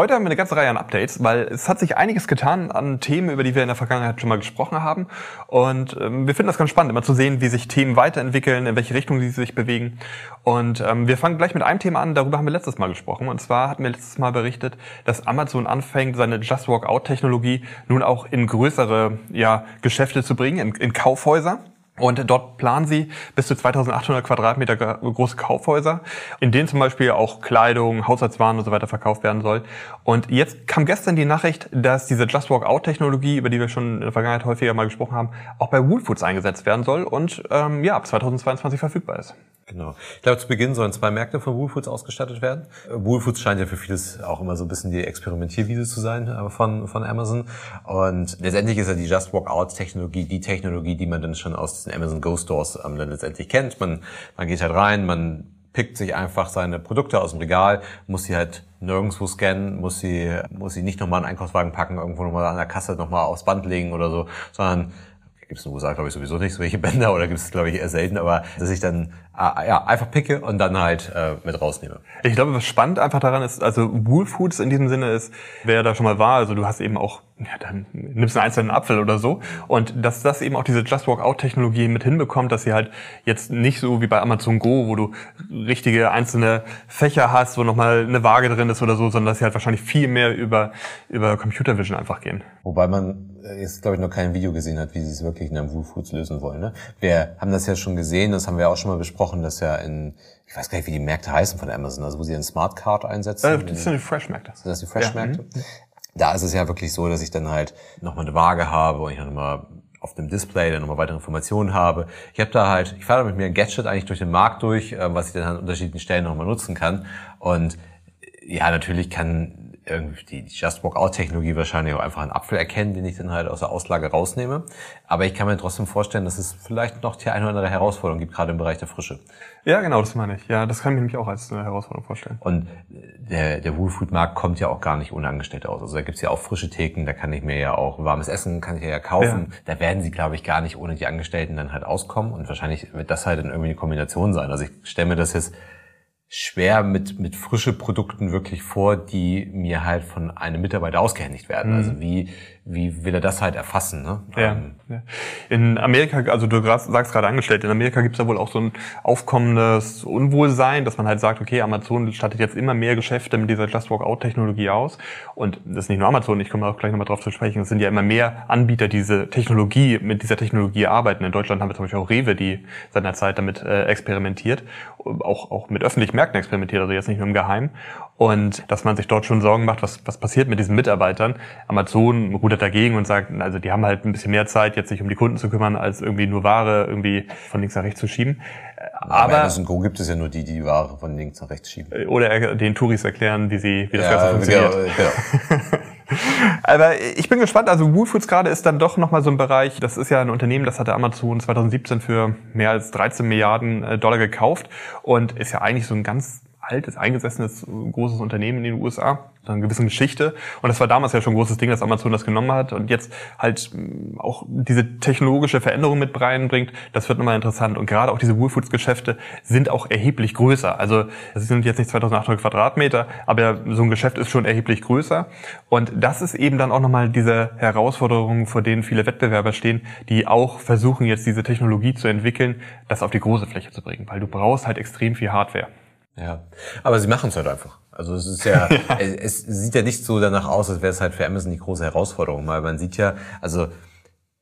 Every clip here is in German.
Heute haben wir eine ganze Reihe an Updates, weil es hat sich einiges getan an Themen, über die wir in der Vergangenheit schon mal gesprochen haben. Und ähm, wir finden das ganz spannend, immer zu sehen, wie sich Themen weiterentwickeln, in welche Richtung sie sich bewegen. Und ähm, wir fangen gleich mit einem Thema an, darüber haben wir letztes Mal gesprochen. Und zwar hatten wir letztes Mal berichtet, dass Amazon anfängt, seine Just Walk Out-Technologie nun auch in größere ja, Geschäfte zu bringen, in, in Kaufhäuser. Und dort planen sie bis zu 2800 Quadratmeter große Kaufhäuser, in denen zum Beispiel auch Kleidung, Haushaltswaren und so weiter verkauft werden soll. Und jetzt kam gestern die Nachricht, dass diese Just Walk Out Technologie, über die wir schon in der Vergangenheit häufiger mal gesprochen haben, auch bei Wool Foods eingesetzt werden soll und ähm, ja ab 2022 verfügbar ist. Genau. Ich glaube, zu Beginn sollen zwei Märkte von Woolfoods ausgestattet werden. Woolfoods scheint ja für vieles auch immer so ein bisschen die Experimentierwiese zu sein äh, von, von Amazon. Und letztendlich ist ja die Just Walk Out Technologie die Technologie, die man dann schon aus den Amazon Go Stores ähm, dann letztendlich kennt. Man, man geht halt rein, man pickt sich einfach seine Produkte aus dem Regal, muss sie halt nirgendwo scannen, muss sie, muss sie nicht nochmal einen Einkaufswagen packen, irgendwo nochmal an der Kasse nochmal aufs Band legen oder so, sondern gibt es in den USA, glaube ich, sowieso nicht solche Bänder oder gibt es, glaube ich, eher selten, aber dass ich dann äh, ja, einfach picke und dann halt äh, mit rausnehme. Ich glaube, was spannend einfach daran ist, also Wool Foods in diesem Sinne ist, wer da schon mal war, also du hast eben auch, ja, dann nimmst du einen einzelnen Apfel oder so und dass das eben auch diese Just Walk Out Technologie mit hinbekommt, dass sie halt jetzt nicht so wie bei Amazon Go, wo du richtige einzelne Fächer hast, wo nochmal eine Waage drin ist oder so, sondern dass sie halt wahrscheinlich viel mehr über, über Computer Vision einfach gehen. Wobei man jetzt, glaube ich, noch kein Video gesehen hat, wie sie es wirklich in einem Wool Foods lösen wollen. Ne? Wir haben das ja schon gesehen, das haben wir auch schon mal besprochen, dass ja in, ich weiß gar nicht, wie die Märkte heißen von Amazon, also wo sie einen Smart Card einsetzen. Äh, das sind die Fresh-Märkte. Sind das die Fresh-Märkte? Ja. Da ist es ja wirklich so, dass ich dann halt nochmal eine Waage habe und ich nochmal auf dem Display dann nochmal weitere Informationen habe. Ich habe da halt, ich fahre mit mir ein Gadget eigentlich durch den Markt durch, äh, was ich dann an unterschiedlichen Stellen nochmal nutzen kann. Und ja, natürlich kann irgendwie die Just Walk Out Technologie wahrscheinlich auch einfach einen Apfel erkennen, den ich dann halt aus der Auslage rausnehme. Aber ich kann mir trotzdem vorstellen, dass es vielleicht noch die eine oder andere Herausforderung gibt, gerade im Bereich der Frische. Ja, genau, das meine ich. Ja, das kann ich mir nämlich auch als eine Herausforderung vorstellen. Und der, der Woolfood-Markt kommt ja auch gar nicht ohne Angestellte aus. Also da gibt's ja auch frische Theken, da kann ich mir ja auch warmes Essen, kann ich ja kaufen. Ja. Da werden sie, glaube ich, gar nicht ohne die Angestellten dann halt auskommen. Und wahrscheinlich wird das halt dann irgendwie eine Kombination sein. Also ich stelle mir das jetzt schwer mit, mit frische Produkten wirklich vor, die mir halt von einem Mitarbeiter ausgehändigt werden. Mhm. Also wie, wie will er das halt erfassen? Ne? Ja, ähm, ja. In Amerika, also du sagst gerade angestellt, in Amerika gibt es ja wohl auch so ein aufkommendes Unwohlsein, dass man halt sagt, okay, Amazon stattet jetzt immer mehr Geschäfte mit dieser Just Walk Out Technologie aus. Und das ist nicht nur Amazon, ich komme auch gleich nochmal drauf zu sprechen, es sind ja immer mehr Anbieter, die diese Technologie, mit dieser Technologie arbeiten. In Deutschland haben wir zum Beispiel auch Rewe, die seinerzeit damit äh, experimentiert, auch, auch mit öffentlichen Märkten experimentiert, also jetzt nicht nur im Geheimen. Und dass man sich dort schon Sorgen macht, was, was passiert mit diesen Mitarbeitern. Amazon rudert dagegen und sagt, also die haben halt ein bisschen mehr Zeit, jetzt sich um die Kunden zu kümmern, als irgendwie nur Ware irgendwie von links nach rechts zu schieben. Aber Amazon Go gibt es ja nur die, die die Ware von links nach rechts schieben. Oder den Touris erklären, wie sie, wie das ja, Ganze funktioniert. Genau, genau. Aber ich bin gespannt, also Woolfoods gerade ist dann doch nochmal so ein Bereich, das ist ja ein Unternehmen, das hatte Amazon 2017 für mehr als 13 Milliarden äh, Dollar gekauft und ist ja eigentlich so ein ganz altes, eingesessenes, großes Unternehmen in den USA, so eine gewisse Geschichte. Und das war damals ja schon ein großes Ding, dass Amazon das genommen hat und jetzt halt mm, auch diese technologische Veränderung mit reinbringt. Das wird nochmal interessant. Und gerade auch diese Woolfoods-Geschäfte sind auch erheblich größer. Also es sind jetzt nicht 2800 Quadratmeter, aber so ein Geschäft ist schon erheblich größer. Und das ist eben dann auch nochmal diese Herausforderung, vor denen viele Wettbewerber stehen, die auch versuchen jetzt diese Technologie zu entwickeln, das auf die große Fläche zu bringen. Weil du brauchst halt extrem viel Hardware. Ja, aber sie machen es halt einfach. Also es ist ja, ja. es sieht ja nicht so danach aus, als wäre es halt für Amazon die große Herausforderung, weil man sieht ja, also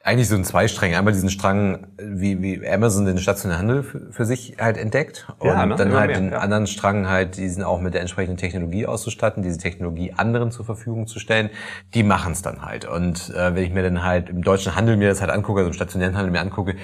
eigentlich so ein Zweistrang. Einmal diesen Strang, wie, wie Amazon den stationären Handel für, für sich halt entdeckt. Und ja, ne? dann halt mehr, den ja. anderen Strang halt, diesen auch mit der entsprechenden Technologie auszustatten, diese Technologie anderen zur Verfügung zu stellen. Die machen es dann halt. Und äh, wenn ich mir dann halt im deutschen Handel mir das halt angucke, also im stationären Handel mir angucke,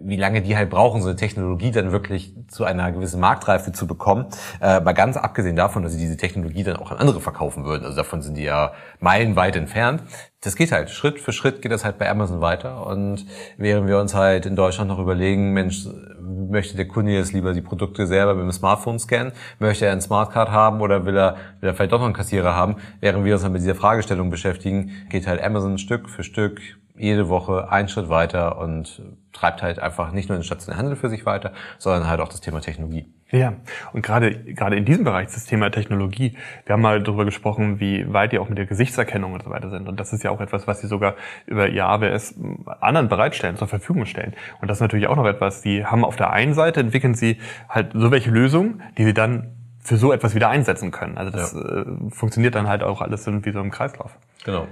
wie lange die halt brauchen, so eine Technologie dann wirklich zu einer gewissen Marktreife zu bekommen, äh, mal ganz abgesehen davon, dass sie diese Technologie dann auch an andere verkaufen würden. Also davon sind die ja meilenweit entfernt das geht halt. Schritt für Schritt geht das halt bei Amazon weiter. Und während wir uns halt in Deutschland noch überlegen, Mensch, möchte der Kunde jetzt lieber die Produkte selber mit dem Smartphone scannen? Möchte er einen Smartcard haben oder will er, will er vielleicht doch noch einen Kassierer haben? Während wir uns dann mit dieser Fragestellung beschäftigen, geht halt Amazon Stück für Stück jede Woche einen Schritt weiter und treibt halt einfach nicht nur den stationären Handel für sich weiter, sondern halt auch das Thema Technologie. Ja, und gerade gerade in diesem Bereich das Thema Technologie, wir haben mal darüber gesprochen, wie weit die auch mit der Gesichtserkennung und so weiter sind. Und das ist ja auch etwas, was sie sogar über ihr AWS anderen bereitstellen, zur Verfügung stellen. Und das ist natürlich auch noch etwas, die haben auf der einen Seite entwickeln sie halt so welche Lösungen, die sie dann für so etwas wieder einsetzen können. Also das ja. äh, funktioniert dann halt auch alles wie so im Kreislauf. Genau.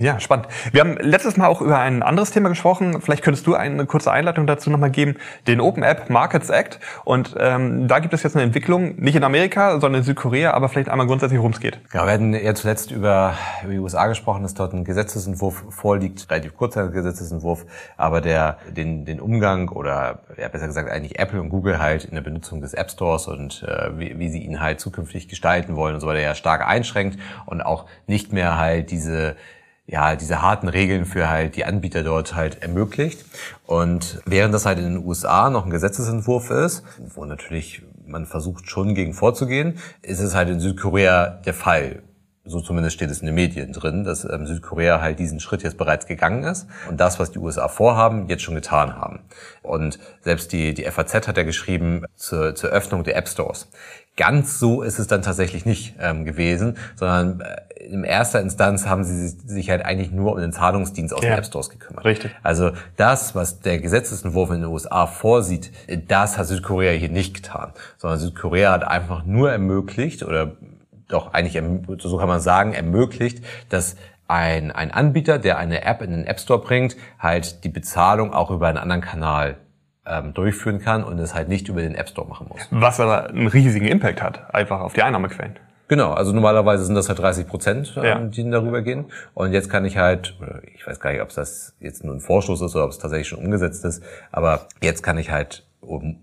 Ja, spannend. Wir haben letztes Mal auch über ein anderes Thema gesprochen. Vielleicht könntest du eine kurze Einleitung dazu nochmal geben. Den Open App Markets Act. Und ähm, da gibt es jetzt eine Entwicklung, nicht in Amerika, sondern in Südkorea, aber vielleicht einmal grundsätzlich, worum es geht. Ja, wir hatten ja zuletzt über, über die USA gesprochen, dass dort ein Gesetzesentwurf vorliegt, relativ kurzer Gesetzesentwurf, aber der den, den Umgang oder ja, besser gesagt eigentlich Apple und Google halt in der Benutzung des App Stores und äh, wie, wie sie ihn halt zukünftig gestalten wollen und so weiter ja stark einschränkt und auch nicht mehr halt diese ja, diese harten Regeln für halt die Anbieter dort halt ermöglicht. Und während das halt in den USA noch ein Gesetzesentwurf ist, wo natürlich man versucht schon gegen vorzugehen, ist es halt in Südkorea der Fall. So zumindest steht es in den Medien drin, dass ähm, Südkorea halt diesen Schritt jetzt bereits gegangen ist und das, was die USA vorhaben, jetzt schon getan haben. Und selbst die, die FAZ hat ja geschrieben zur, zur Öffnung der App Stores. Ganz so ist es dann tatsächlich nicht ähm, gewesen, sondern äh, in erster Instanz haben sie sich halt eigentlich nur um den Zahlungsdienst aus ja, den App Stores gekümmert. Richtig. Also das, was der Gesetzesentwurf in den USA vorsieht, das hat Südkorea hier nicht getan, sondern Südkorea hat einfach nur ermöglicht oder doch eigentlich, so kann man sagen, ermöglicht, dass ein, ein Anbieter, der eine App in den App Store bringt, halt die Bezahlung auch über einen anderen Kanal ähm, durchführen kann und es halt nicht über den App Store machen muss. Was aber einen riesigen Impact hat, einfach auf die Einnahmequellen. Genau, also normalerweise sind das halt 30 Prozent, ähm, ja. die darüber gehen. Und jetzt kann ich halt, ich weiß gar nicht, ob es das jetzt nur ein Vorstoß ist oder ob es tatsächlich schon umgesetzt ist, aber jetzt kann ich halt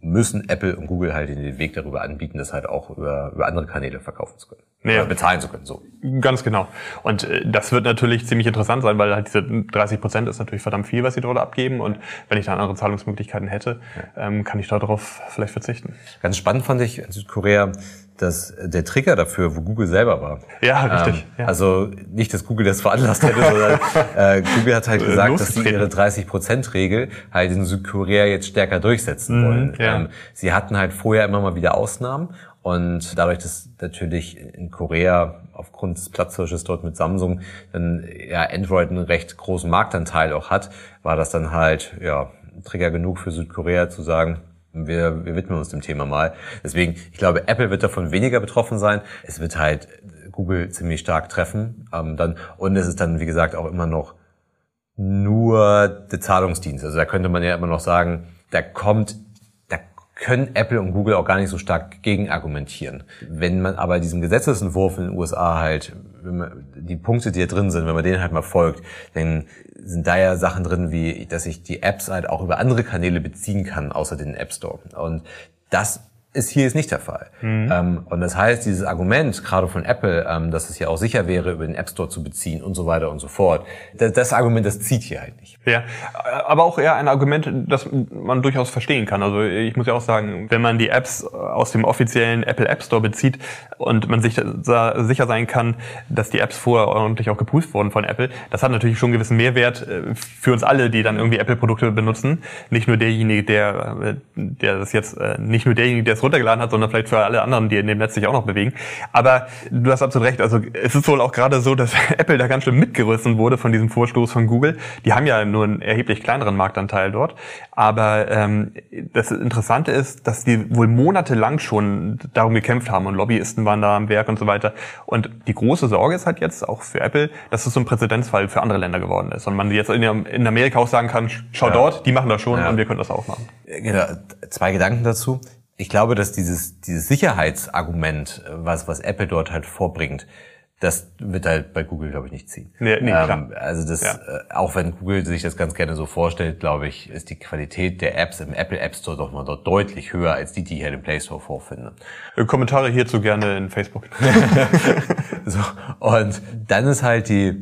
müssen Apple und Google halt den Weg darüber anbieten, das halt auch über, über andere Kanäle verkaufen zu können. Ja. Oder bezahlen zu können, so. Ganz genau. Und äh, das wird natürlich ziemlich interessant sein, weil halt diese 30 Prozent ist natürlich verdammt viel, was sie dort abgeben. Und wenn ich da andere Zahlungsmöglichkeiten hätte, ja. ähm, kann ich darauf vielleicht verzichten. Ganz spannend fand ich in Südkorea, dass der Trigger dafür, wo Google selber war. Ja, richtig. Ähm, ja. Also nicht, dass Google das veranlasst hätte, sondern äh, Google hat halt äh, gesagt, dass sie ihre 30%-Regel halt in Südkorea jetzt stärker durchsetzen mhm, wollen. Ja. Ähm, sie hatten halt vorher immer mal wieder Ausnahmen und dadurch, dass natürlich in Korea aufgrund des Platzhirsches dort mit Samsung dann ja Android einen recht großen Marktanteil auch hat, war das dann halt ja Trigger genug für Südkorea zu sagen, wir, wir widmen uns dem Thema mal. Deswegen, ich glaube, Apple wird davon weniger betroffen sein. Es wird halt Google ziemlich stark treffen. Ähm, dann, und es ist dann, wie gesagt, auch immer noch nur der Zahlungsdienst. Also da könnte man ja immer noch sagen, da kommt können Apple und Google auch gar nicht so stark gegen argumentieren. Wenn man aber diesem Gesetzesentwurf in den USA halt, die Punkte, die da drin sind, wenn man denen halt mal folgt, dann sind da ja Sachen drin, wie, dass ich die Apps halt auch über andere Kanäle beziehen kann, außer den App Store. Und das ist hier ist nicht der Fall. Mhm. Ähm, und das heißt, dieses Argument, gerade von Apple, ähm, dass es ja auch sicher wäre, über den App Store zu beziehen und so weiter und so fort, das, das Argument, das zieht hier halt nicht. Ja, aber auch eher ein Argument, das man durchaus verstehen kann. Also ich muss ja auch sagen, wenn man die Apps aus dem offiziellen Apple App Store bezieht und man sich sicher sein kann, dass die Apps vorher ordentlich auch geprüft wurden von Apple, das hat natürlich schon einen gewissen Mehrwert äh, für uns alle, die dann irgendwie Apple-Produkte benutzen. Nicht nur derjenige, der, äh, der das jetzt, äh, nicht nur derjenige, der es runtergeladen hat, sondern vielleicht für alle anderen, die in dem Netz sich auch noch bewegen. Aber du hast absolut recht. Also es ist wohl auch gerade so, dass Apple da ganz schön mitgerissen wurde von diesem Vorstoß von Google. Die haben ja nur einen erheblich kleineren Marktanteil dort. Aber ähm, das Interessante ist, dass die wohl monatelang schon darum gekämpft haben und Lobbyisten waren da am Werk und so weiter. Und die große Sorge ist halt jetzt auch für Apple, dass es so ein Präzedenzfall für andere Länder geworden ist. Und man jetzt in, Amerika auch sagen kann, schau ja. dort, die machen das schon ja. und wir können das auch machen. Genau. Zwei Gedanken dazu. Ich glaube, dass dieses, dieses Sicherheitsargument, was, was Apple dort halt vorbringt, das wird halt bei Google, glaube ich, nicht ziehen. Nee, nee, ähm, also das, ja. äh, auch wenn Google sich das ganz gerne so vorstellt, glaube ich, ist die Qualität der Apps im Apple App Store doch mal dort deutlich höher als die, die ich halt im Play Store vorfinde. Äh, Kommentare hierzu gerne in Facebook. so, und dann ist halt die,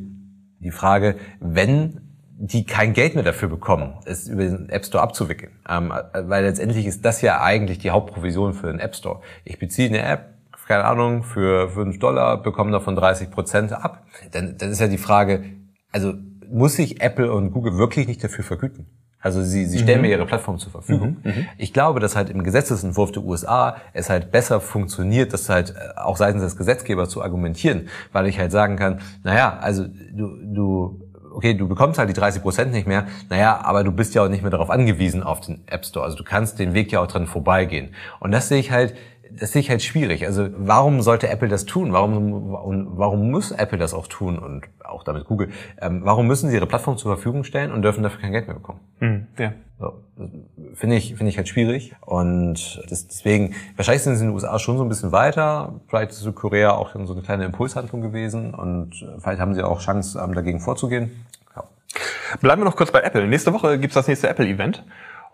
die Frage, wenn die kein Geld mehr dafür bekommen, es über den App Store abzuwickeln. Ähm, weil letztendlich ist das ja eigentlich die Hauptprovision für den App Store. Ich beziehe eine App, keine Ahnung, für 5 Dollar, bekommen davon 30 Prozent ab. Dann, dann ist ja die Frage, also muss sich Apple und Google wirklich nicht dafür vergüten? Also sie, sie stellen mhm. mir ihre Plattform zur Verfügung. Mhm. mhm. Ich glaube, dass halt im Gesetzesentwurf der USA es halt besser funktioniert, das halt äh, auch seitens des Gesetzgebers zu argumentieren, weil ich halt sagen kann, naja, also du, du okay, du bekommst halt die 30 Prozent nicht mehr, naja, aber du bist ja auch nicht mehr darauf angewiesen auf den App Store. Also du kannst den Weg ja auch dran vorbeigehen. Und das sehe ich halt, das sehe ich halt schwierig. Also warum sollte Apple das tun? Warum, und warum muss Apple das auch tun und auch damit Google? Ähm, warum müssen sie ihre Plattform zur Verfügung stellen und dürfen dafür kein Geld mehr bekommen? Mhm, ja. So, finde ich, finde ich halt schwierig. Und das, deswegen, wahrscheinlich sind sie in den USA schon so ein bisschen weiter. Vielleicht ist Südkorea auch so eine kleine Impulshandlung gewesen und vielleicht haben sie auch Chance, ähm, dagegen vorzugehen. Ja. Bleiben wir noch kurz bei Apple. Nächste Woche gibt's das nächste Apple-Event.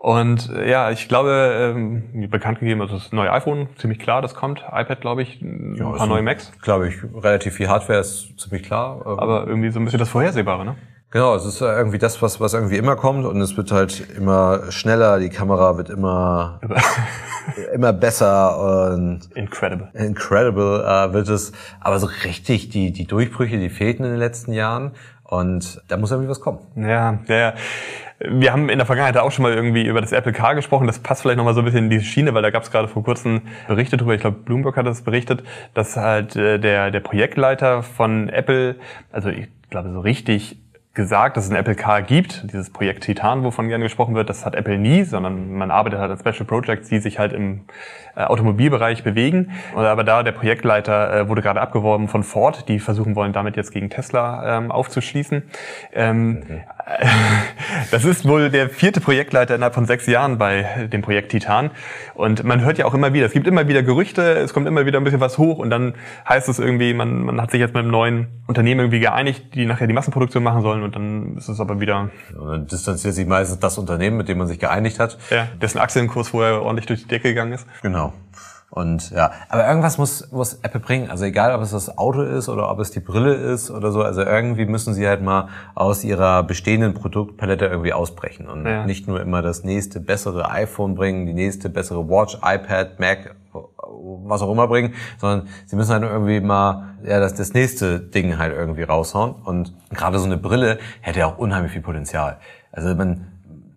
Und äh, ja, ich glaube, ähm, bekannt gegeben, also das neue iPhone, ziemlich klar, das kommt. iPad, glaube ich, ein ja, paar neue Macs. Glaube ich, relativ viel Hardware ist ziemlich klar. Ähm. Aber irgendwie so ein bisschen das Vorhersehbare, ne? Genau, es ist irgendwie das, was, was irgendwie immer kommt und es wird halt immer schneller, die Kamera wird immer, immer besser und incredible. Incredible äh, wird es. Aber so richtig die, die Durchbrüche, die fehlten in den letzten Jahren und da muss irgendwie was kommen. Ja, ja, ja. Wir haben in der Vergangenheit auch schon mal irgendwie über das Apple Car gesprochen. Das passt vielleicht nochmal so ein bisschen in diese Schiene, weil da gab es gerade vor kurzem Berichte drüber. Ich glaube, Bloomberg hat das berichtet, dass halt äh, der, der Projektleiter von Apple, also ich glaube so richtig gesagt, dass es ein Apple Car gibt, dieses Projekt Titan, wovon gerne gesprochen wird, das hat Apple nie, sondern man arbeitet halt an Special Projects, die sich halt im äh, Automobilbereich bewegen. Aber da der Projektleiter äh, wurde gerade abgeworben von Ford, die versuchen wollen, damit jetzt gegen Tesla ähm, aufzuschließen. Ähm, okay. Das ist wohl der vierte Projektleiter innerhalb von sechs Jahren bei dem Projekt Titan. Und man hört ja auch immer wieder, es gibt immer wieder Gerüchte, es kommt immer wieder ein bisschen was hoch und dann heißt es irgendwie, man, man hat sich jetzt mit einem neuen Unternehmen irgendwie geeinigt, die nachher die Massenproduktion machen sollen und dann ist es aber wieder... Und dann distanziert sich meistens das Unternehmen, mit dem man sich geeinigt hat. Ja, dessen Aktienkurs vorher ordentlich durch die Decke gegangen ist. Genau. Und ja, aber irgendwas muss, muss Apple bringen. Also egal, ob es das Auto ist oder ob es die Brille ist oder so. Also irgendwie müssen sie halt mal aus ihrer bestehenden Produktpalette irgendwie ausbrechen und ja. nicht nur immer das nächste bessere iPhone bringen, die nächste bessere Watch, iPad, Mac, was auch immer bringen, sondern sie müssen halt irgendwie mal ja das, das nächste Ding halt irgendwie raushauen. Und gerade so eine Brille hätte ja auch unheimlich viel Potenzial. Also man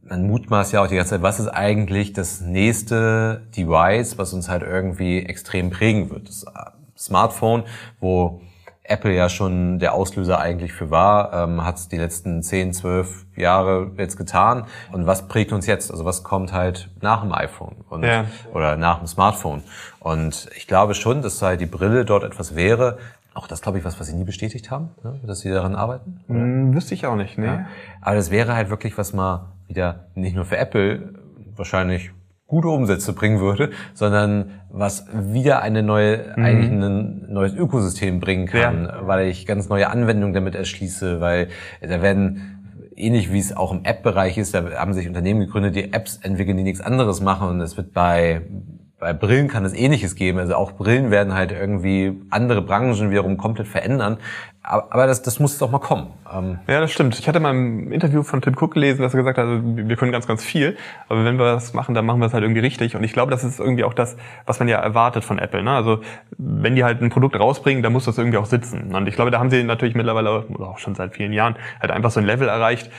man mutmaßt ja auch die ganze Zeit, was ist eigentlich das nächste Device, was uns halt irgendwie extrem prägen wird. Das äh, Smartphone, wo Apple ja schon der Auslöser eigentlich für war, ähm, hat es die letzten 10, 12 Jahre jetzt getan. Und was prägt uns jetzt? Also was kommt halt nach dem iPhone und, ja. oder nach dem Smartphone? Und ich glaube schon, dass halt die Brille dort etwas wäre, auch das, glaube ich, was, was Sie nie bestätigt haben, ne? dass Sie daran arbeiten? Hm, wüsste ich auch nicht, ne? Ja. Aber das wäre halt wirklich, was mal wieder nicht nur für Apple wahrscheinlich gute Umsätze bringen würde, sondern was wieder eine neue, mhm. eigentlich ein neues Ökosystem bringen kann, ja. weil ich ganz neue Anwendungen damit erschließe, weil da werden ähnlich wie es auch im App-Bereich ist, da haben sich Unternehmen gegründet, die Apps entwickeln, die nichts anderes machen und es wird bei bei Brillen kann es ähnliches geben. Also auch Brillen werden halt irgendwie andere Branchen wiederum komplett verändern. Aber das, das muss doch mal kommen. Ähm ja, das stimmt. Ich hatte mal im Interview von Tim Cook gelesen, dass er gesagt hat, also wir können ganz, ganz viel. Aber wenn wir das machen, dann machen wir es halt irgendwie richtig. Und ich glaube, das ist irgendwie auch das, was man ja erwartet von Apple. Ne? Also wenn die halt ein Produkt rausbringen, dann muss das irgendwie auch sitzen. Und ich glaube, da haben sie natürlich mittlerweile, oder auch schon seit vielen Jahren, halt einfach so ein Level erreicht,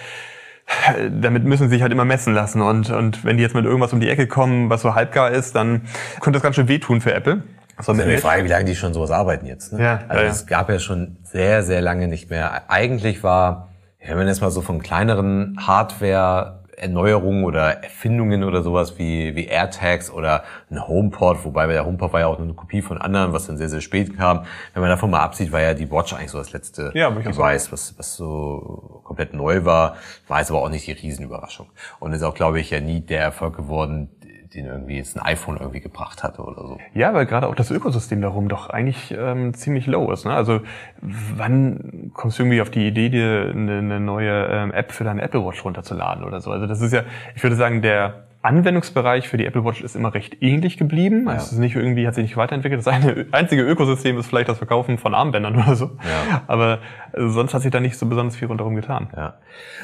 damit müssen sie sich halt immer messen lassen. Und, und wenn die jetzt mit irgendwas um die Ecke kommen, was so halbgar ist, dann könnte das ganz schön wehtun für Apple. Das ist die Frage, wie lange die schon sowas arbeiten jetzt. Ne? Ja, also ja, es gab ja schon sehr, sehr lange nicht mehr. Eigentlich war, wenn man jetzt mal so von kleineren Hardware Erneuerungen oder Erfindungen oder sowas wie, wie AirTags oder ein HomePod, wobei der HomePod war ja auch eine Kopie von anderen, was dann sehr, sehr spät kam. Wenn man davon mal absieht, war ja die Watch eigentlich so das letzte ja, Device, was, was so komplett neu war, war jetzt aber auch nicht die Riesenüberraschung. Und ist auch, glaube ich, ja nie der Erfolg geworden, den irgendwie jetzt ein iPhone irgendwie gebracht hatte oder so. Ja, weil gerade auch das Ökosystem darum doch eigentlich ähm, ziemlich low ist. Ne? Also wann kommst du irgendwie auf die Idee, dir eine, eine neue ähm, App für deine Apple Watch runterzuladen oder so? Also das ist ja, ich würde sagen, der Anwendungsbereich für die Apple Watch ist immer recht ähnlich geblieben. Ja. Es ist nicht irgendwie, hat sich nicht weiterentwickelt. Das eine, einzige Ökosystem ist vielleicht das Verkaufen von Armbändern oder so. Ja. Aber äh, sonst hat sich da nicht so besonders viel rundherum getan. Ja.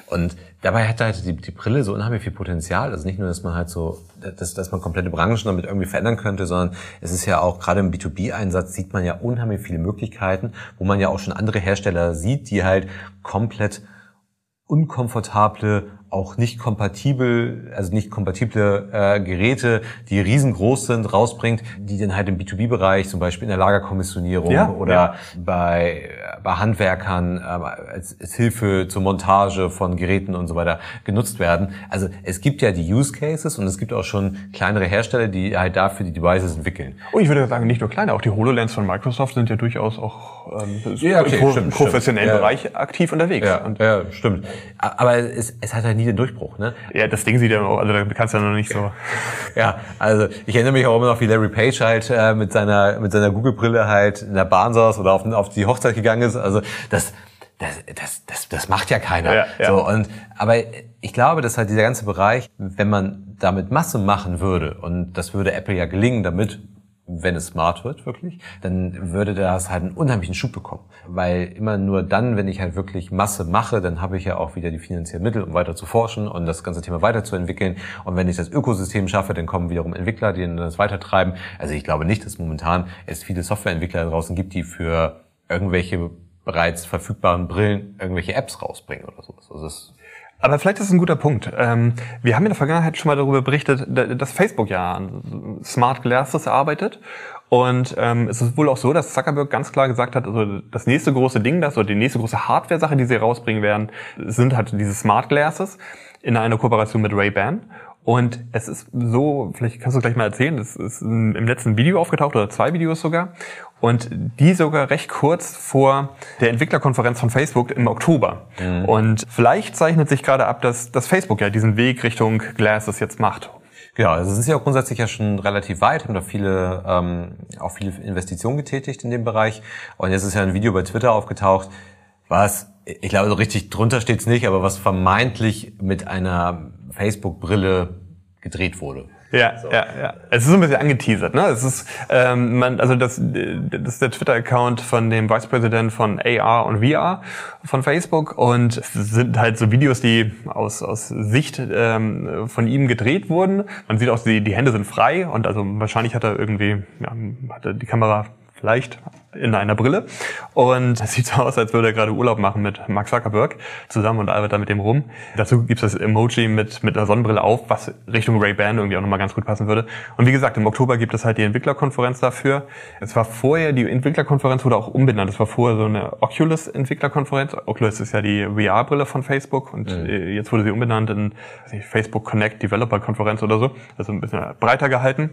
Und dabei hat halt die, die Brille so unheimlich viel Potenzial. Also nicht nur, dass man halt so, dass, dass man komplette Branchen damit irgendwie verändern könnte, sondern es ist ja auch gerade im B2B-Einsatz sieht man ja unheimlich viele Möglichkeiten, wo man ja auch schon andere Hersteller sieht, die halt komplett unkomfortable auch nicht kompatibel, also nicht kompatible äh, Geräte, die riesengroß sind, rausbringt, die dann halt im B2B-Bereich, zum Beispiel in der Lagerkommissionierung ja, oder ja. bei, bei Handwerkern äh, als, als Hilfe zur Montage von Geräten und so weiter genutzt werden. Also es gibt ja die Use Cases und es gibt auch schon kleinere Hersteller, die halt dafür die Devices entwickeln. Und ich würde sagen, nicht nur kleine, auch die HoloLens von Microsoft sind ja durchaus auch ähm, ja, okay, im stimmt, professionellen stimmt. Bereich aktiv unterwegs. Ja, ja, stimmt. Aber es, es hat halt nie den Durchbruch, ne? Ja, das Ding sieht ja auch, also da kannst du ja noch nicht so. ja, also ich erinnere mich auch immer noch, wie Larry Page halt äh, mit seiner mit seiner Google-Brille halt in der Bahn saß oder auf, auf die Hochzeit gegangen ist. Also das das, das, das, das macht ja keiner. Ja, ja. So, und, aber ich glaube, dass halt dieser ganze Bereich, wenn man damit Masse machen würde, und das würde Apple ja gelingen, damit wenn es smart wird, wirklich, dann würde das halt einen unheimlichen Schub bekommen. Weil immer nur dann, wenn ich halt wirklich Masse mache, dann habe ich ja auch wieder die finanziellen Mittel, um weiter zu forschen und das ganze Thema weiterzuentwickeln. Und wenn ich das Ökosystem schaffe, dann kommen wiederum Entwickler, die das weitertreiben. Also ich glaube nicht, dass momentan es viele Softwareentwickler draußen gibt, die für irgendwelche bereits verfügbaren Brillen irgendwelche Apps rausbringen oder sowas. Also das aber vielleicht ist es ein guter Punkt. Ähm, wir haben in der Vergangenheit schon mal darüber berichtet, dass Facebook ja an Smart Glasses arbeitet. Und ähm, es ist wohl auch so, dass Zuckerberg ganz klar gesagt hat, also das nächste große Ding, das oder die nächste große Hardware-Sache, die sie rausbringen werden, sind halt diese Smart Glasses in einer Kooperation mit Ray-Ban. Und es ist so, vielleicht kannst du gleich mal erzählen, es ist im letzten Video aufgetaucht oder zwei Videos sogar. Und die sogar recht kurz vor der Entwicklerkonferenz von Facebook im Oktober. Mhm. Und vielleicht zeichnet sich gerade ab, dass, dass Facebook ja diesen Weg Richtung Glasses jetzt macht. Genau, also es ist ja auch grundsätzlich ja schon relativ weit, haben da viele, ähm, auch viele Investitionen getätigt in dem Bereich. Und jetzt ist ja ein Video bei Twitter aufgetaucht, was, ich glaube, so richtig drunter steht's nicht, aber was vermeintlich mit einer Facebook-Brille gedreht wurde. Ja, so. ja, ja. Es ist so ein bisschen angeteasert, ne? Es ist, ähm, man, also das, das ist der Twitter-Account von dem Vice President von AR und VR von Facebook und es sind halt so Videos, die aus aus Sicht ähm, von ihm gedreht wurden. Man sieht auch, die die Hände sind frei und also wahrscheinlich hat er irgendwie, ja, hat er die Kamera vielleicht in einer Brille. Und es sieht so aus, als würde er gerade Urlaub machen mit Mark Zuckerberg zusammen und arbeitet da mit dem rum. Dazu gibt es das Emoji mit, mit einer Sonnenbrille auf, was Richtung Ray-Ban irgendwie auch nochmal ganz gut passen würde. Und wie gesagt, im Oktober gibt es halt die Entwicklerkonferenz dafür. Es war vorher, die Entwicklerkonferenz wurde auch umbenannt. Es war vorher so eine Oculus-Entwicklerkonferenz. Oculus ist ja die VR-Brille von Facebook und mhm. Äh, jetzt wurde sie umbenannt in nicht, Facebook Connect Developer Konferenz oder so. Also ein bisschen breiter gehalten.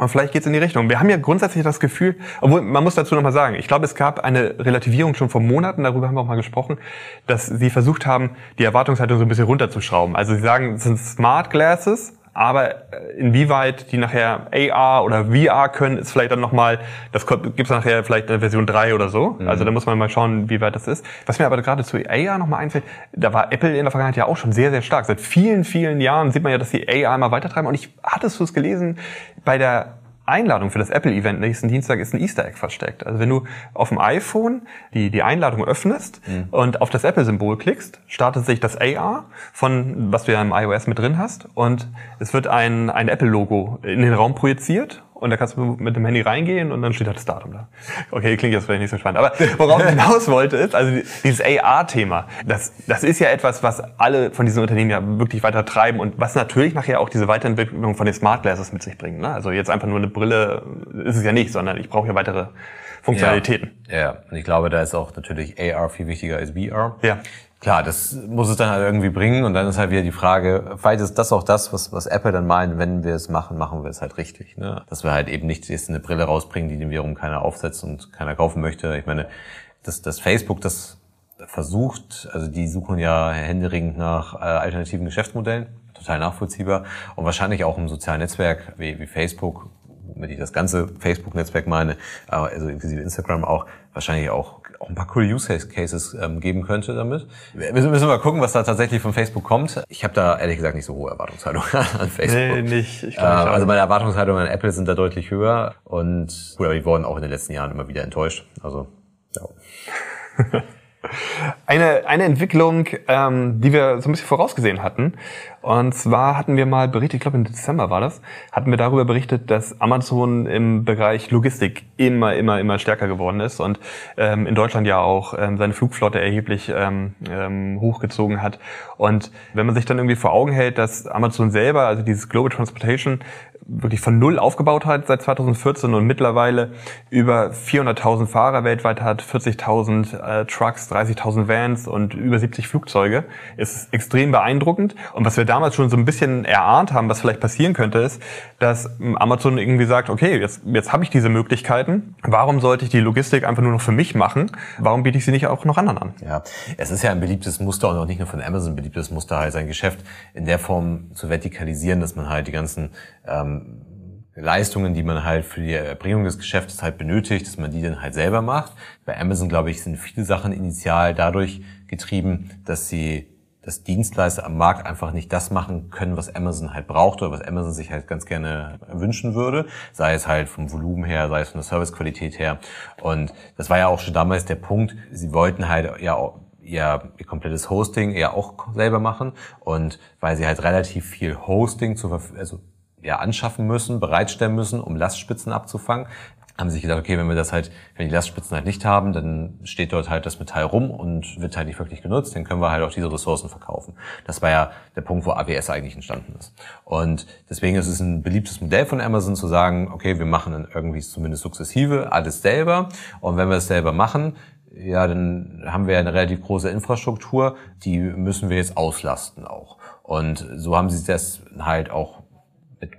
Und vielleicht geht's in die Richtung. Wir haben ja grundsätzlich das Gefühl, obwohl man muss dazu nochmal sagen, ich glaube, es gab eine Relativierung schon vor Monaten, darüber haben wir auch mal gesprochen, dass sie versucht haben, die Erwartungshaltung so ein bisschen runterzuschrauben. Also sie sagen, es sind Smart Glasses, aber äh, inwieweit die nachher AR oder VR können, ist vielleicht dann nochmal, das gibt's nachher vielleicht eine Version 3 oder so. Mhm. Also da muss man mal schauen, wie weit das ist. Was mir aber gerade zu AR nochmal einfällt, da war Apple in der Vergangenheit ja auch schon sehr, sehr stark. Seit vielen, vielen Jahren sieht man ja, dass die AR immer weitertreiben. Und ich hattest du es gelesen, bei der Einladung für das Apple-Event nächsten Dienstag ist ein Easter Egg versteckt. Also wenn du auf dem iPhone die, die Einladung öffnest mhm. und auf das Apple-Symbol klickst, startet sich das AR von, was du ja im iOS mit drin hast und es wird ein, ein Apple-Logo in den Raum projiziert und da kannst du mit dem Handy reingehen und dann steht da das Datum da. Okay, klingt jetzt vielleicht nicht so spannend. Aber worauf ich hinaus wollte ist, also dieses AR-Thema, das, das ist ja etwas, was alle von diesen Unternehmen ja wirklich weiter treiben und was natürlich nachher auch diese Weiterentwicklung von den Smart Glasses mit sich bringt. Ne? Also jetzt einfach nur eine Brille ist es ja nicht, sondern ich brauche ja weitere Funktionalitäten. Ja, ja, und ich glaube, da ist auch natürlich AR viel wichtiger als VR. Ja. Klar, das muss es dann halt irgendwie bringen und dann ist halt wieder die Frage, vielleicht ist das auch das, was, was Apple dann meint, wenn wir es machen, machen wir es halt richtig. Ne? Dass wir halt eben nicht jetzt eine Brille rausbringen, die dem wiederum keiner aufsetzt und keiner kaufen möchte. Ich meine, dass, dass Facebook das versucht, also die suchen ja händeringend nach äh, alternativen Geschäftsmodellen, total nachvollziehbar und wahrscheinlich auch im sozialen Netzwerk wie, wie Facebook, wenn ich das ganze Facebook-Netzwerk meine, also inklusive Instagram auch, wahrscheinlich auch, auch ein paar coole Use Cases ähm, geben könnte damit. Wir müssen, müssen mal gucken, was da tatsächlich von Facebook kommt. Ich habe da ehrlich gesagt nicht so hohe Erwartungshaltungen an Facebook. Nee, nicht. Ich äh, also meine Erwartungshaltungen an Apple sind da deutlich höher und gut, aber die wurden auch in den letzten Jahren immer wieder enttäuscht. Also ja. Eine, eine Entwicklung, ähm, die wir so ein bisschen vorausgesehen hatten. Und zwar hatten wir mal berichtet, ich glaube im Dezember war das, hatten wir darüber berichtet, dass Amazon im Bereich Logistik immer, immer, immer stärker geworden ist und ähm, in Deutschland ja auch ähm, seine Flugflotte erheblich ähm, ähm, hochgezogen hat. Und wenn man sich dann irgendwie vor Augen hält, dass Amazon selber, also dieses Global Transportation, wirklich von Null aufgebaut hat seit 2014 und mittlerweile über 400.000 Fahrer weltweit hat, 40.000 äh, Trucks, 30.000 Vans und über 70 Flugzeuge, ist extrem beeindruckend. Und was wir damals schon so ein bisschen erahnt haben, was vielleicht passieren könnte, ist, dass Amazon irgendwie sagt, okay, jetzt, jetzt habe ich diese Möglichkeiten, warum sollte ich die Logistik einfach nur noch für mich machen? Warum biete ich sie nicht auch noch anderen an? Ja, es ist ja ein beliebtes Muster und auch nicht nur von Amazon beliebtes Muster, halt sein Geschäft in der Form zu vertikalisieren, dass man halt die ganzen ähm, Leistungen, die man halt für die Erbringung des Geschäftes halt benötigt, dass man die dann halt selber macht. Bei Amazon, glaube ich, sind viele Sachen initial dadurch getrieben, dass sie dass Dienstleister am Markt einfach nicht das machen können, was Amazon halt braucht oder was Amazon sich halt ganz gerne wünschen würde. Sei es halt vom Volumen her, sei es von der Servicequalität her. Und das war ja auch schon damals der Punkt. Sie wollten halt ja auch ihr, ihr komplettes Hosting ja auch selber machen und weil sie halt relativ viel Hosting zur Verfügung, also ja, anschaffen müssen, bereitstellen müssen, um Lastspitzen abzufangen, haben sich gedacht, okay, wenn wir das halt, wenn die Lastspitzen halt nicht haben, dann steht dort halt das Metall rum und wird halt nicht wirklich genutzt, dann können wir halt auch diese Ressourcen verkaufen. Das war ja der Punkt, wo AWS eigentlich entstanden ist. Und deswegen ist es ein beliebtes Modell von Amazon zu sagen, okay, wir machen dann irgendwie zumindest sukzessive alles selber und wenn wir es selber machen, ja, dann haben wir eine relativ große Infrastruktur, die müssen wir jetzt auslasten auch. Und so haben sie das halt auch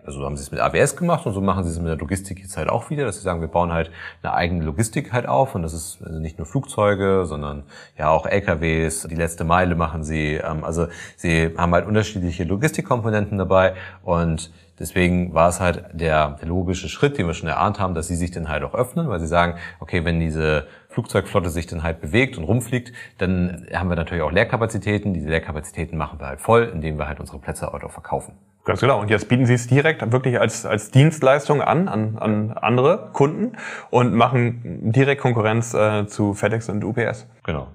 also haben sie es mit AWS gemacht und so machen sie es mit der Logistik jetzt halt auch wieder, dass sie sagen, wir bauen halt eine eigene Logistik halt auf und das ist also nicht nur Flugzeuge, sondern ja auch LKWs, die letzte Meile machen sie, ähm, also sie haben halt unterschiedliche Logistikkomponenten dabei und Deswegen war es halt der, der, logische Schritt, den wir schon erahnt haben, dass sie sich dann halt auch öffnen, weil sie sagen, okay, wenn diese Flugzeugflotte sich dann halt bewegt und rumfliegt, dann haben wir natürlich auch Leerkapazitäten. Diese Leerkapazitäten machen wir halt voll, indem wir halt unsere Plätze auch verkaufen. Ganz genau. Und jetzt bieten Sie es direkt wirklich als, als Dienstleistung an, an, an andere Kunden und machen direkt Konkurrenz äh, zu FedEx und UPS. Genau.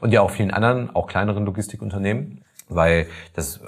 Und ja auch vielen anderen, auch kleineren Logistikunternehmen, weil das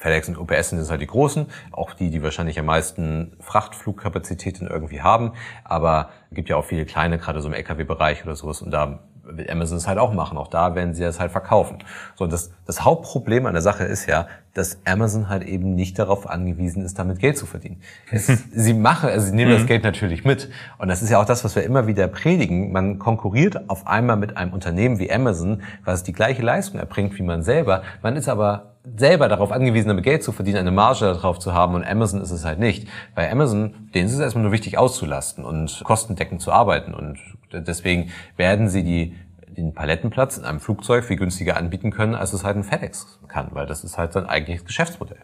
FedEx und UPS sind halt die großen, auch die, die wahrscheinlich am meisten Frachtflugkapazitäten irgendwie haben. Aber es gibt ja auch viele kleine, gerade so im LKW-Bereich oder sowas. Und da wird Amazon es halt auch machen. Auch da werden sie das halt verkaufen. So, und das, das Hauptproblem an der Sache ist ja, dass Amazon halt eben nicht darauf angewiesen ist, damit Geld zu verdienen. Es, sie machen, also sie nehmen mhm. das Geld natürlich mit. Und das ist ja auch das, was wir immer wieder predigen. Man konkurriert auf einmal mit einem Unternehmen wie Amazon, was die gleiche Leistung erbringt wie man selber. Man ist aber selber darauf angewiesen, damit Geld zu verdienen, eine Marge darauf zu haben und Amazon ist es halt nicht. Bei Amazon, denen ist es erstmal nur wichtig auszulasten und kostendeckend zu arbeiten und deswegen werden sie die den Palettenplatz in einem Flugzeug viel günstiger anbieten können, als es halt ein FedEx kann, weil das ist halt sein eigentliches Geschäftsmodell.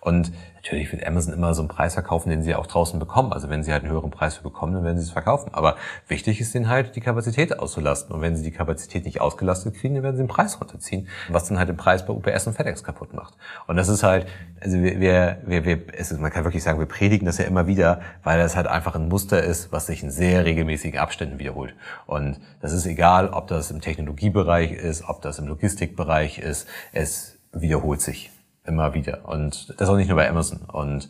Und natürlich wird Amazon immer so einen Preis verkaufen, den sie auch draußen bekommen. Also wenn sie halt einen höheren Preis bekommen, dann werden sie es verkaufen. Aber wichtig ist ihnen halt, die Kapazität auszulasten. Und wenn sie die Kapazität nicht ausgelastet kriegen, dann werden sie den Preis runterziehen, was dann halt den Preis bei UPS und FedEx kaputt macht. Und das ist halt, also wir, wir, wir es ist, man kann wirklich sagen, wir predigen das ja immer wieder, weil das halt einfach ein Muster ist, was sich in sehr regelmäßigen Abständen wiederholt. Und das ist egal, ob das im Technologiebereich ist, ob das im Logistikbereich ist, es wiederholt sich immer wieder. Und das auch nicht nur bei Amazon. Und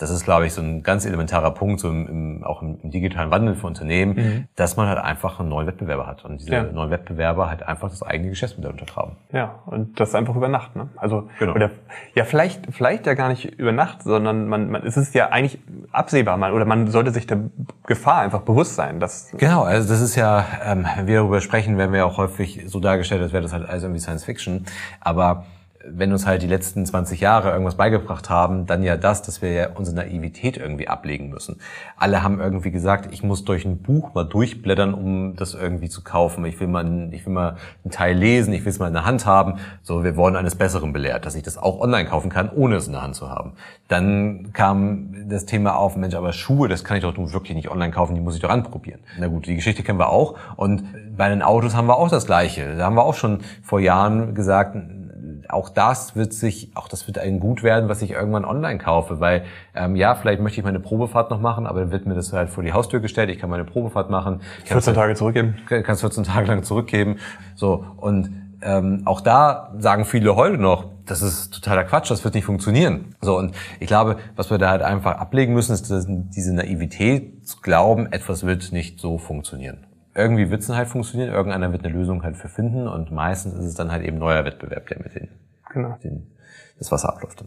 das ist, glaube ich, so ein ganz elementarer Punkt, so im, im, auch im, im, digitalen Wandel für Unternehmen, mhm. dass man halt einfach einen neuen Wettbewerber hat. Und diese ja. neuen Wettbewerber halt einfach das eigene Geschäftsmodell untergraben. Ja, und das einfach über Nacht. Ne? Also genau. oder ja, vielleicht, vielleicht ja gar nicht über Nacht, sondern man, man es ist ja eigentlich absehbar, man, oder man sollte sich der Gefahr einfach bewusst sein. Dass genau, also das ist ja, ähm, wenn wir darüber sprechen, werden wir auch häufig so dargestellt, als wäre das halt alles irgendwie Science Fiction. Aber wenn uns halt die letzten 20 Jahre irgendwas beigebracht haben, dann ja das, dass wir ja unsere Naivität irgendwie ablegen müssen. Alle haben irgendwie gesagt, ich muss durch ein Buch mal durchblättern, um das irgendwie zu kaufen. Ich will mal, ich will mal einen Teil lesen, ich will es mal in der Hand haben. So, wir wurden eines Besseren belehrt, dass ich das auch online kaufen kann, ohne es in der Hand zu haben. Dann kam das Thema auf, Mensch, aber Schuhe, das kann ich doch nun wirklich nicht online kaufen, die muss ich doch anprobieren. Na gut, die Geschichte kennen wir auch. Und bei den Autos haben wir auch das Gleiche. Da haben wir auch schon vor Jahren gesagt, auch das wird sich, auch das wird ein Gut werden, was ich irgendwann online kaufe, weil ähm, ja, vielleicht möchte ich meine Probefahrt noch machen, aber dann wird mir das halt vor die Haustür gestellt. Ich kann meine Probefahrt machen. Ich 14 Tage zurückgeben. Kann es 14 Tage lang zurückgeben. So und ähm, auch da sagen viele heute noch, das ist totaler Quatsch, das wird nicht funktionieren. So und ich glaube, was wir da halt einfach ablegen müssen, ist diese Naivität zu glauben, etwas wird nicht so funktionieren irgendwie wird es halt funktionieren, irgendeiner wird eine Lösung halt für finden und meistens ist es dann halt eben neuer Wettbewerb, der mit den, genau. den, das Wasser abläuft.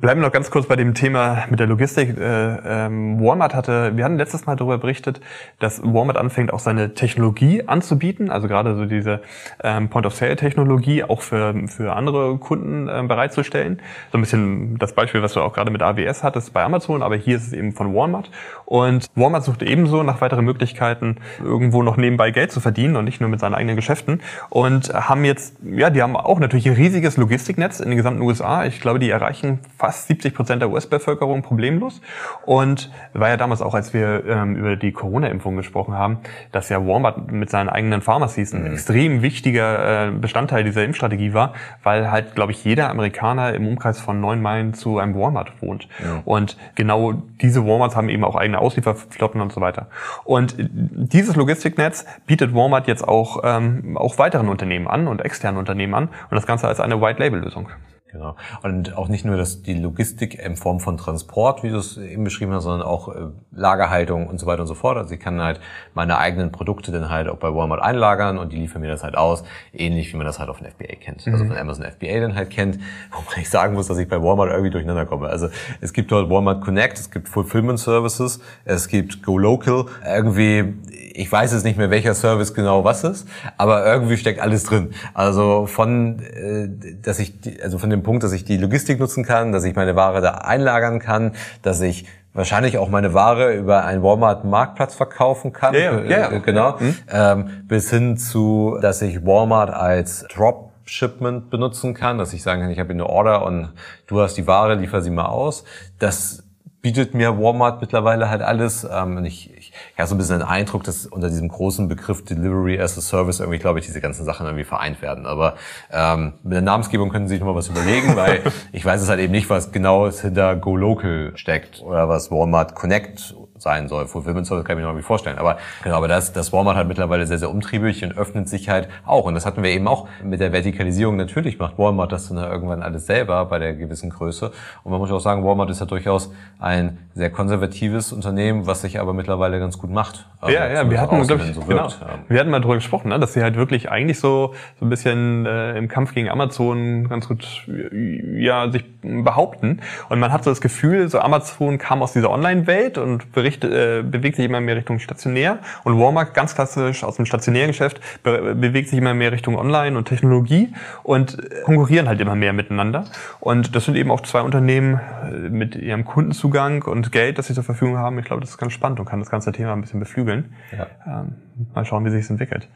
Bleiben wir noch ganz kurz bei dem Thema mit der Logistik. Äh, ähm, Walmart hatte, wir hatten letztes Mal darüber berichtet, dass Walmart anfängt, auch seine Technologie anzubieten, also gerade so diese ähm, Point-of-Sale-Technologie auch für, für andere Kunden ähm, bereitzustellen. So ein bisschen das Beispiel, was du auch gerade mit AWS hattest bei Amazon, aber hier ist es eben von Walmart. Und Walmart sucht ebenso nach weiteren Möglichkeiten, irgendwo noch nebenbei Geld zu verdienen und nicht nur mit seinen eigenen Geschäften. Und haben jetzt, ja, die haben auch natürlich ein riesiges Logistiknetz in den gesamten USA. Ich glaube, die erreichen fast fast 70 Prozent der US-Bevölkerung problemlos. Und war ja damals auch, als wir ähm, über die Corona-Impfung gesprochen haben, dass ja Walmart mit seinen eigenen Pharmacies ein mhm. extrem wichtiger äh, Bestandteil dieser Impfstrategie war, weil halt, glaube ich, jeder Amerikaner im Umkreis von neun Meilen zu einem Walmart wohnt. Ja. Und genau diese Walmarts haben eben auch eigene Auslieferflotten und so weiter. Und dieses Logistiknetz bietet Walmart jetzt auch, ähm, auch weiteren Unternehmen an und externen Unternehmen an und das Ganze als eine White-Label-Lösung. Genau. Und auch nicht nur das, die Logistik in Form von Transport, wie du es eben beschrieben hast, sondern auch äh, Lagerhaltung und so weiter und so fort. Also ich kann halt meine eigenen Produkte dann halt auch bei Walmart einlagern und die liefern mir das halt aus, ähnlich wie man das halt auf den FBA kennt. Also mhm. Also von Amazon FBA dann halt kennt, wobei ich sagen muss, dass ich bei Walmart irgendwie durcheinander komme. Also es gibt dort Walmart Connect, es gibt Fulfillment Services, es gibt Go Local. Irgendwie ich weiß jetzt nicht mehr, welcher Service genau was ist, aber irgendwie steckt alles drin. Also von, äh, dass ich, also von dem Punkt, dass ich die Logistik nutzen kann, dass ich meine Ware da einlagern kann, dass ich wahrscheinlich auch meine Ware über einen Walmart-Marktplatz verkaufen kann. Ja, ja, ja. Äh, genau. Mhm. Ähm, bis hin zu, dass ich Walmart als Drop Shipment benutzen kann, dass ich sagen kann, ich habe eine Order und du hast die Ware, liefer sie mal aus. Das bietet mir Walmart mittlerweile halt alles. Ähm, und ich, ich, ich habe so ein bisschen den Eindruck, dass unter diesem großen Begriff Delivery as a Service irgendwie, glaube ich, diese ganzen Sachen irgendwie vereint werden. Aber ähm, mit der Namensgebung können Sie sich noch mal was überlegen, weil ich weiß es halt eben nicht, was genau hinter Go Local steckt oder was Walmart Connect sein soll. Fulfillment Service kann ich mir noch irgendwie vorstellen. Aber genau, aber das, das Walmart hat mittlerweile sehr, sehr umtriebig und öffnet sich halt auch. Und das hatten wir eben auch mit der Vertikalisierung. Natürlich macht Walmart das dann irgendwann alles selber bei der gewissen Größe. Und man muss auch sagen, Walmart ist ja durchaus ein sehr konservatives Unternehmen, was sich aber mittlerweile ganz gut macht. Also ja, ja, wir hatten, glaube ich, so genau. wir hatten mal darüber gesprochen, ne, dass sie halt wirklich eigentlich so, so ein bisschen äh, im Kampf gegen Amazon ganz gut ja, sich behaupten. Und man hat so das Gefühl, so Amazon kam aus dieser Online-Welt und berichtet Bericht, äh, bewegt sich immer mehr Richtung stationär und Walmart ganz klassisch aus dem stationären Geschäft be bewegt sich immer mehr Richtung Online und Technologie und äh, konkurrieren halt immer mehr miteinander. Und das sind eben auch zwei Unternehmen äh, mit ihrem Kundenzugang und Geld, das sie zur Verfügung haben. Ich glaube, das ist ganz spannend und kann das ganze Thema ein bisschen beflügeln. Ja. Ähm, mal schauen, wie sich es entwickelt.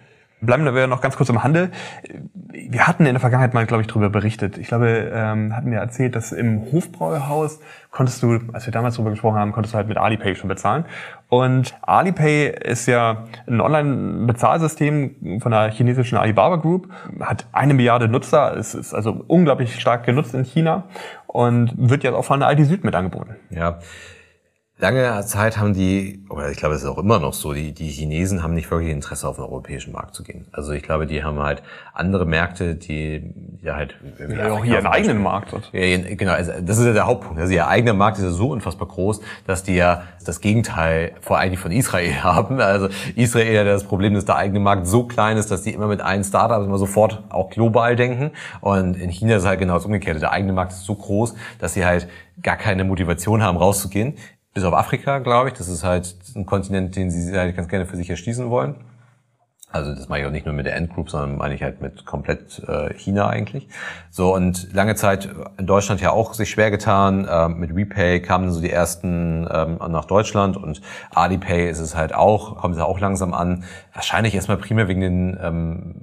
Bleiben wir noch ganz kurz im Handel. Wir hatten in der Vergangenheit mal, glaube ich, darüber berichtet. Ich glaube, ähm, hatten wir erzählt, dass im Hofbräuhaus konntest du, als wir damals darüber gesprochen haben, konntest du halt mit Alipay schon bezahlen. Und Alipay ist ja ein Online-Bezahlsystem von der chinesischen Alibaba Group, hat eine Milliarde Nutzer, es ist also unglaublich stark genutzt in China und wird jetzt auch von der IT Süd mit angeboten. Ja lange Zeit haben die, oder ich glaube, es ist auch immer noch so, die, die Chinesen haben nicht wirklich Interesse auf den europäischen Markt zu gehen. Also ich glaube, die haben halt andere Märkte, die, die halt... Ja, auch einen eigenen Markt. Ja, genau, also das ist ja der Hauptpunkt. Also ihr eigener Markt ist ja so unfassbar groß, dass die ja das Gegenteil vor allem von Israel haben. Also Israel hat das Problem, dass der eigene Markt so klein ist, dass die immer mit einem Startup immer sofort auch global denken. Und in China ist halt genau das Umgekehrte. Der eigene Markt ist so groß, dass sie halt gar keine Motivation haben, rauszugehen bis auf Afrika, glaube ich. Das ist halt ein Kontinent, den sie halt ganz gerne für sich erschließen wollen. Also das mache ich auch nicht nur mit der Endgroup, sondern meine ich halt mit komplett äh, China eigentlich. So und lange Zeit in Deutschland ja auch sich schwer getan. Ähm, mit Repay kamen so die ersten ähm, nach Deutschland und Alipay ist es halt auch, kommt es auch langsam an. Wahrscheinlich erstmal primär wegen den, ähm,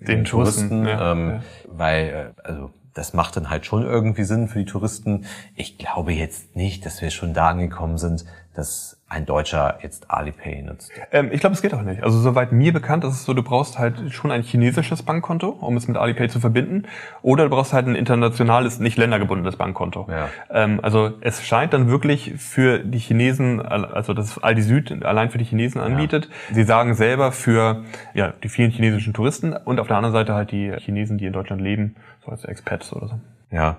den, den Touristen, Touristen ja, ähm, ja. weil äh, also das macht dann halt schon irgendwie Sinn für die Touristen. Ich glaube jetzt nicht, dass wir schon da angekommen sind, dass ein Deutscher jetzt Alipay nutzt. Ähm, ich glaube, es geht auch nicht. Also soweit mir bekannt ist es so, du brauchst halt schon ein chinesisches Bankkonto, um es mit Alipay zu verbinden. Oder du brauchst halt ein internationales, nicht ländergebundenes Bankkonto. Ja. Ähm, also es scheint dann wirklich für die Chinesen, also das Aldi Süd allein für die Chinesen anbietet. Ja. Sie sagen selber für ja, die vielen chinesischen Touristen und auf der anderen Seite halt die Chinesen, die in Deutschland leben, so als Expats oder so. Ja,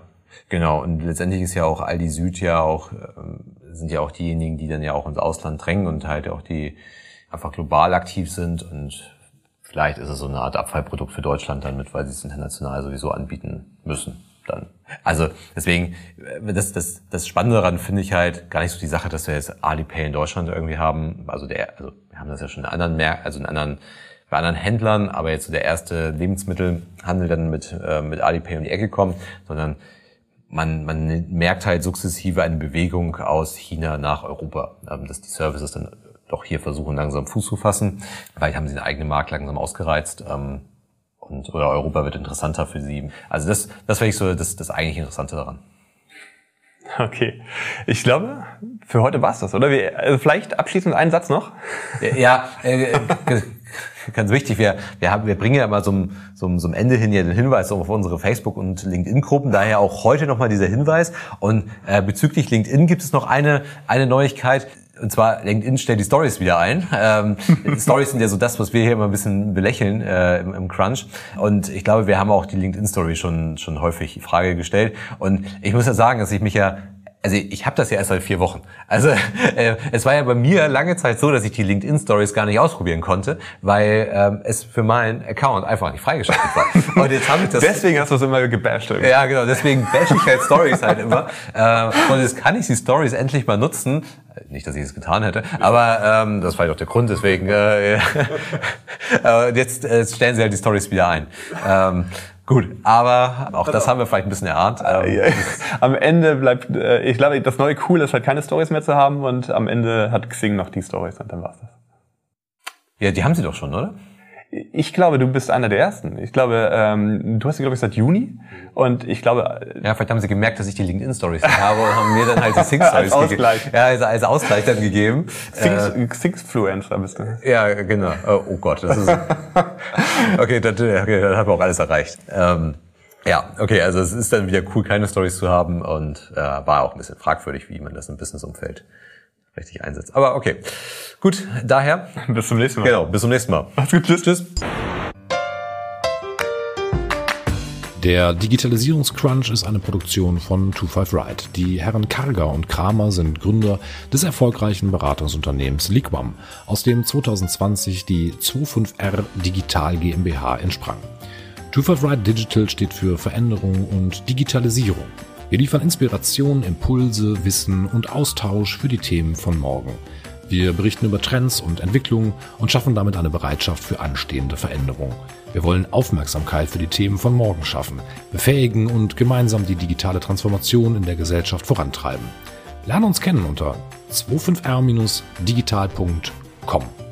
Genau, und letztendlich ist ja auch Aldi Süd ja auch, ähm, sind ja auch diejenigen, die dann ja auch ins Ausland drängen und halt auch die einfach global aktiv sind und vielleicht ist es so eine Art Abfallprodukt für Deutschland dann mit, weil sie es international sowieso anbieten müssen dann. Also deswegen, äh, das, das, das Spannende daran finde ich halt gar nicht so die Sache, dass wir jetzt Alipay in Deutschland irgendwie haben. Also der, also wir haben das ja schon in anderen Märkten, also in anderen bei anderen Händlern, aber jetzt so der erste Lebensmittelhandel dann mit, äh, mit Alipay um die Ecke kommt, sondern man, man merkt halt sukzessive eine Bewegung aus China nach Europa, ähm, dass die Services dann doch hier versuchen, langsam Fuß zu fassen. Vielleicht haben sie den eigenen Markt langsam ausgereizt. Ähm, und, oder Europa wird interessanter für sie. Also das, das wäre ich so das, das eigentlich Interessante daran. Okay. Ich glaube, für heute war's das, oder? Wir, also vielleicht abschließend einen Satz noch. Ja, äh, ganz wichtig. Wir, wir, haben, wir bringen ja immer so so, so Ende hin ja den Hinweis auf unsere Facebook- und LinkedIn-Gruppen. Daher auch heute nochmal dieser Hinweis. Und äh, bezüglich LinkedIn gibt es noch eine, eine Neuigkeit. Und zwar LinkedIn stellt die Stories wieder ein. Ähm, Stories sind ja so das, was wir hier immer ein bisschen belächeln äh, im, im Crunch. Und ich glaube, wir haben auch die LinkedIn-Story schon, schon häufig die Frage gestellt. Und ich muss ja sagen, dass ich mich ja also ich habe das ja erst seit vier Wochen. Also äh, es war ja bei mir lange Zeit so, dass ich die LinkedIn Stories gar nicht ausprobieren konnte, weil ähm, es für meinen Account einfach nicht freigeschaltet war. Und jetzt habe ich das. Deswegen hast du es immer gebasht. Irgendwie. Ja, genau. Deswegen bash ich halt Stories halt immer. Äh, und jetzt kann ich die Stories endlich mal nutzen. Nicht, dass ich es getan hätte, aber ähm, das war ja auch der Grund. Deswegen äh, äh, jetzt äh, stellen sie halt die Stories wieder ein. Ähm, Gut, aber auch das haben wir vielleicht ein bisschen erahnt. Ähm, am Ende bleibt, äh, ich glaube, das neue Cool ist halt keine Stories mehr zu haben und am Ende hat Xing noch die Stories und dann war's das. Ja, die haben sie doch schon, oder? Ich glaube, du bist einer der Ersten. Ich glaube, ähm, du hast sie, glaube ich, seit Juni. Und ich glaube... Ja, vielleicht haben sie gemerkt, dass ich die LinkedIn-Stories habe und haben mir dann halt die Sing-Stories als Ausgleich. Ja, als, als Ausgleich dann gegeben. Six-Fluencer äh, bist du. Ja, genau. Oh, oh Gott, das ist... okay, dann, okay, dann haben wir auch alles erreicht. Ähm, ja, okay, also es ist dann wieder cool, keine Stories zu haben und äh, war auch ein bisschen fragwürdig, wie man das im Businessumfeld richtig einsetzt. Aber okay. Gut, daher. Bis zum nächsten Mal. Genau, bis zum nächsten Mal. Macht's gut, tschüss. Tschüss. Der Digitalisierungscrunch ist eine Produktion von 25 Ride. Die Herren Karger und Kramer sind Gründer des erfolgreichen Beratungsunternehmens Liquam, aus dem 2020 die 25R Digital GmbH entsprang. 25 Ride Digital steht für Veränderung und Digitalisierung. Wir liefern Inspiration, Impulse, Wissen und Austausch für die Themen von morgen. Wir berichten über Trends und Entwicklungen und schaffen damit eine Bereitschaft für anstehende Veränderung. Wir wollen Aufmerksamkeit für die Themen von morgen schaffen, befähigen und gemeinsam die digitale Transformation in der Gesellschaft vorantreiben. Lerne uns kennen unter 25r-digital.com.